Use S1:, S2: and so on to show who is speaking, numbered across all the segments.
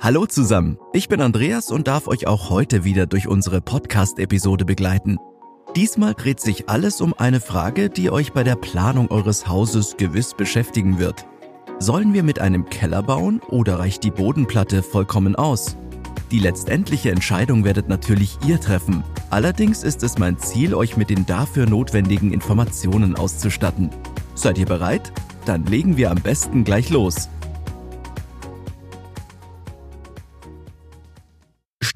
S1: Hallo zusammen, ich bin Andreas und darf euch auch heute wieder durch unsere Podcast-Episode begleiten. Diesmal dreht sich alles um eine Frage, die euch bei der Planung eures Hauses gewiss beschäftigen wird. Sollen wir mit einem Keller bauen oder reicht die Bodenplatte vollkommen aus? Die letztendliche Entscheidung werdet natürlich ihr treffen. Allerdings ist es mein Ziel, euch mit den dafür notwendigen Informationen auszustatten. Seid ihr bereit? Dann legen wir am besten gleich los.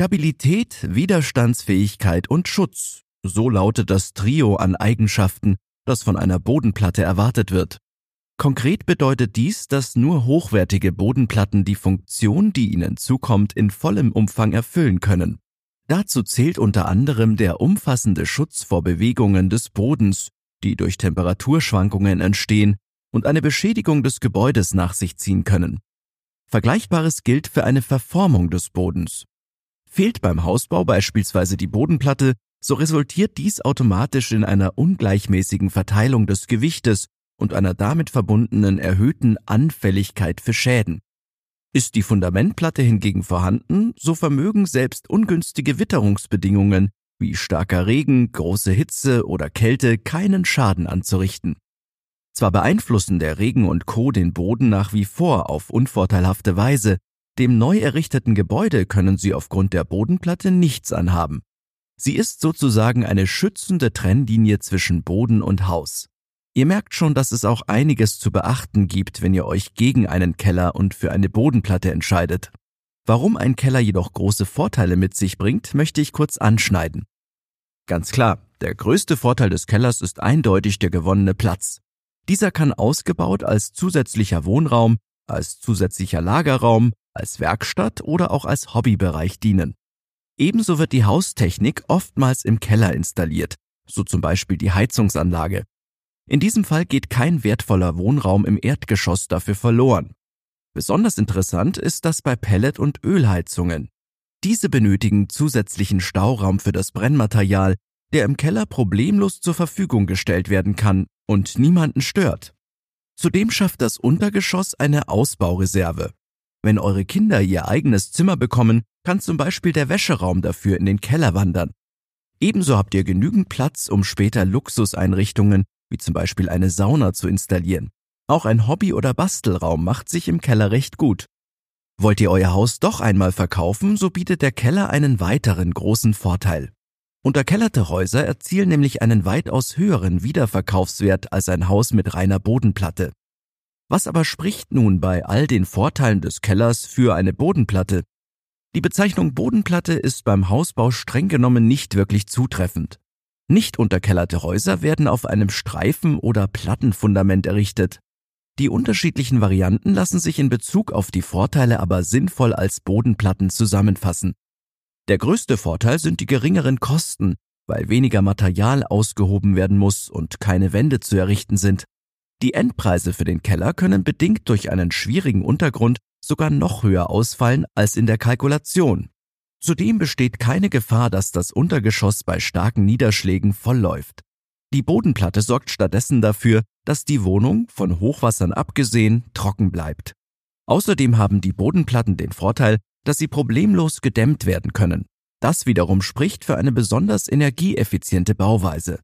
S1: Stabilität, Widerstandsfähigkeit und Schutz. So lautet das Trio an Eigenschaften, das von einer Bodenplatte erwartet wird. Konkret bedeutet dies, dass nur hochwertige Bodenplatten die Funktion, die ihnen zukommt, in vollem Umfang erfüllen können. Dazu zählt unter anderem der umfassende Schutz vor Bewegungen des Bodens, die durch Temperaturschwankungen entstehen und eine Beschädigung des Gebäudes nach sich ziehen können. Vergleichbares gilt für eine Verformung des Bodens. Fehlt beim Hausbau beispielsweise die Bodenplatte, so resultiert dies automatisch in einer ungleichmäßigen Verteilung des Gewichtes und einer damit verbundenen erhöhten Anfälligkeit für Schäden. Ist die Fundamentplatte hingegen vorhanden, so vermögen selbst ungünstige Witterungsbedingungen wie starker Regen, große Hitze oder Kälte keinen Schaden anzurichten. Zwar beeinflussen der Regen und Co. den Boden nach wie vor auf unvorteilhafte Weise, dem neu errichteten Gebäude können sie aufgrund der Bodenplatte nichts anhaben. Sie ist sozusagen eine schützende Trennlinie zwischen Boden und Haus. Ihr merkt schon, dass es auch einiges zu beachten gibt, wenn ihr euch gegen einen Keller und für eine Bodenplatte entscheidet. Warum ein Keller jedoch große Vorteile mit sich bringt, möchte ich kurz anschneiden. Ganz klar, der größte Vorteil des Kellers ist eindeutig der gewonnene Platz. Dieser kann ausgebaut als zusätzlicher Wohnraum, als zusätzlicher Lagerraum, als Werkstatt oder auch als Hobbybereich dienen. Ebenso wird die Haustechnik oftmals im Keller installiert, so zum Beispiel die Heizungsanlage. In diesem Fall geht kein wertvoller Wohnraum im Erdgeschoss dafür verloren. Besonders interessant ist das bei Pellet- und Ölheizungen. Diese benötigen zusätzlichen Stauraum für das Brennmaterial, der im Keller problemlos zur Verfügung gestellt werden kann und niemanden stört. Zudem schafft das Untergeschoss eine Ausbaureserve. Wenn eure Kinder ihr eigenes Zimmer bekommen, kann zum Beispiel der Wäscheraum dafür in den Keller wandern. Ebenso habt ihr genügend Platz, um später Luxuseinrichtungen wie zum Beispiel eine Sauna zu installieren. Auch ein Hobby- oder Bastelraum macht sich im Keller recht gut. Wollt ihr euer Haus doch einmal verkaufen, so bietet der Keller einen weiteren großen Vorteil. Unterkellerte Häuser erzielen nämlich einen weitaus höheren Wiederverkaufswert als ein Haus mit reiner Bodenplatte. Was aber spricht nun bei all den Vorteilen des Kellers für eine Bodenplatte? Die Bezeichnung Bodenplatte ist beim Hausbau streng genommen nicht wirklich zutreffend. Nicht unterkellerte Häuser werden auf einem Streifen- oder Plattenfundament errichtet. Die unterschiedlichen Varianten lassen sich in Bezug auf die Vorteile aber sinnvoll als Bodenplatten zusammenfassen. Der größte Vorteil sind die geringeren Kosten, weil weniger Material ausgehoben werden muss und keine Wände zu errichten sind. Die Endpreise für den Keller können bedingt durch einen schwierigen Untergrund sogar noch höher ausfallen als in der Kalkulation. Zudem besteht keine Gefahr, dass das Untergeschoss bei starken Niederschlägen vollläuft. Die Bodenplatte sorgt stattdessen dafür, dass die Wohnung, von Hochwassern abgesehen, trocken bleibt. Außerdem haben die Bodenplatten den Vorteil, dass sie problemlos gedämmt werden können. Das wiederum spricht für eine besonders energieeffiziente Bauweise.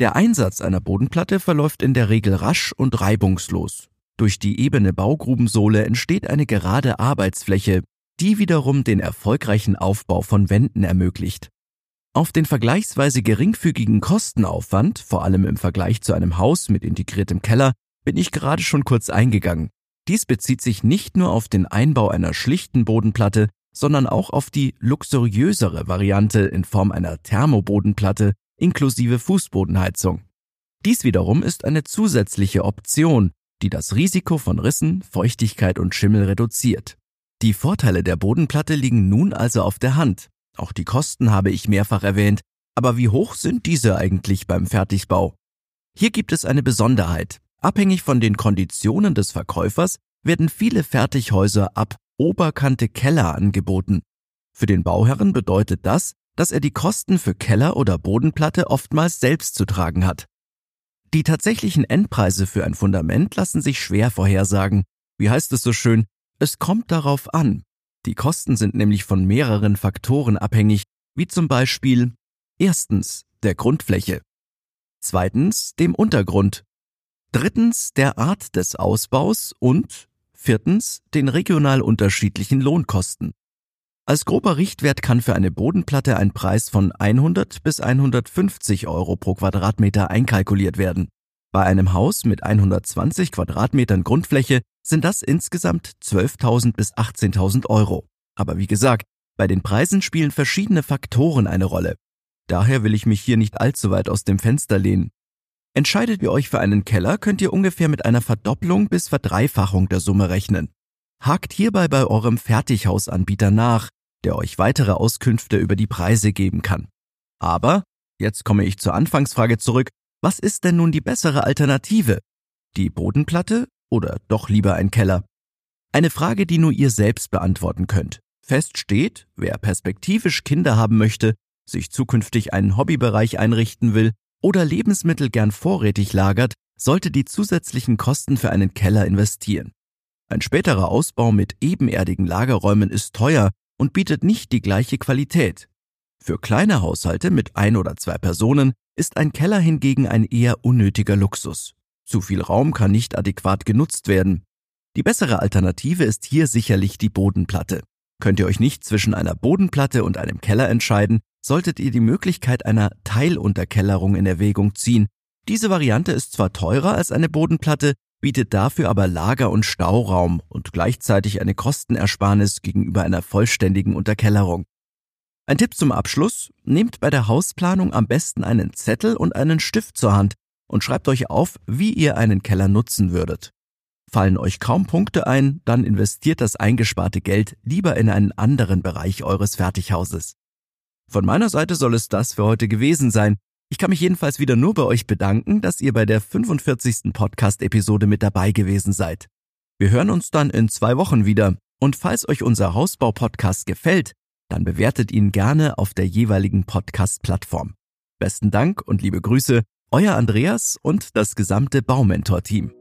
S1: Der Einsatz einer Bodenplatte verläuft in der Regel rasch und reibungslos. Durch die ebene Baugrubensohle entsteht eine gerade Arbeitsfläche, die wiederum den erfolgreichen Aufbau von Wänden ermöglicht. Auf den vergleichsweise geringfügigen Kostenaufwand, vor allem im Vergleich zu einem Haus mit integriertem Keller, bin ich gerade schon kurz eingegangen. Dies bezieht sich nicht nur auf den Einbau einer schlichten Bodenplatte, sondern auch auf die luxuriösere Variante in Form einer Thermobodenplatte inklusive Fußbodenheizung. Dies wiederum ist eine zusätzliche Option, die das Risiko von Rissen, Feuchtigkeit und Schimmel reduziert. Die Vorteile der Bodenplatte liegen nun also auf der Hand. Auch die Kosten habe ich mehrfach erwähnt, aber wie hoch sind diese eigentlich beim Fertigbau? Hier gibt es eine Besonderheit. Abhängig von den Konditionen des Verkäufers werden viele Fertighäuser ab Oberkante Keller angeboten. Für den Bauherren bedeutet das, dass er die Kosten für Keller oder Bodenplatte oftmals selbst zu tragen hat. Die tatsächlichen Endpreise für ein Fundament lassen sich schwer vorhersagen. Wie heißt es so schön? Es kommt darauf an. Die Kosten sind nämlich von mehreren Faktoren abhängig, wie zum Beispiel erstens der Grundfläche, zweitens dem Untergrund, drittens der Art des Ausbaus und viertens den regional unterschiedlichen Lohnkosten. Als grober Richtwert kann für eine Bodenplatte ein Preis von 100 bis 150 Euro pro Quadratmeter einkalkuliert werden. Bei einem Haus mit 120 Quadratmetern Grundfläche sind das insgesamt 12.000 bis 18.000 Euro. Aber wie gesagt, bei den Preisen spielen verschiedene Faktoren eine Rolle. Daher will ich mich hier nicht allzu weit aus dem Fenster lehnen. Entscheidet ihr euch für einen Keller, könnt ihr ungefähr mit einer Verdopplung bis Verdreifachung der Summe rechnen. Hakt hierbei bei eurem Fertighausanbieter nach, der euch weitere Auskünfte über die Preise geben kann. Aber, jetzt komme ich zur Anfangsfrage zurück, was ist denn nun die bessere Alternative? Die Bodenplatte oder doch lieber ein Keller? Eine Frage, die nur ihr selbst beantworten könnt. Fest steht, wer perspektivisch Kinder haben möchte, sich zukünftig einen Hobbybereich einrichten will oder Lebensmittel gern vorrätig lagert, sollte die zusätzlichen Kosten für einen Keller investieren. Ein späterer Ausbau mit ebenerdigen Lagerräumen ist teuer und bietet nicht die gleiche Qualität. Für kleine Haushalte mit ein oder zwei Personen ist ein Keller hingegen ein eher unnötiger Luxus. Zu viel Raum kann nicht adäquat genutzt werden. Die bessere Alternative ist hier sicherlich die Bodenplatte. Könnt ihr euch nicht zwischen einer Bodenplatte und einem Keller entscheiden, solltet ihr die Möglichkeit einer Teilunterkellerung in Erwägung ziehen. Diese Variante ist zwar teurer als eine Bodenplatte, bietet dafür aber Lager- und Stauraum und gleichzeitig eine Kostenersparnis gegenüber einer vollständigen Unterkellerung. Ein Tipp zum Abschluss, nehmt bei der Hausplanung am besten einen Zettel und einen Stift zur Hand und schreibt euch auf, wie ihr einen Keller nutzen würdet. Fallen euch kaum Punkte ein, dann investiert das eingesparte Geld lieber in einen anderen Bereich eures Fertighauses. Von meiner Seite soll es das für heute gewesen sein. Ich kann mich jedenfalls wieder nur bei euch bedanken, dass ihr bei der 45. Podcast-Episode mit dabei gewesen seid. Wir hören uns dann in zwei Wochen wieder. Und falls euch unser Hausbau-Podcast gefällt, dann bewertet ihn gerne auf der jeweiligen Podcast-Plattform. Besten Dank und liebe Grüße, euer Andreas und das gesamte Baumentor-Team.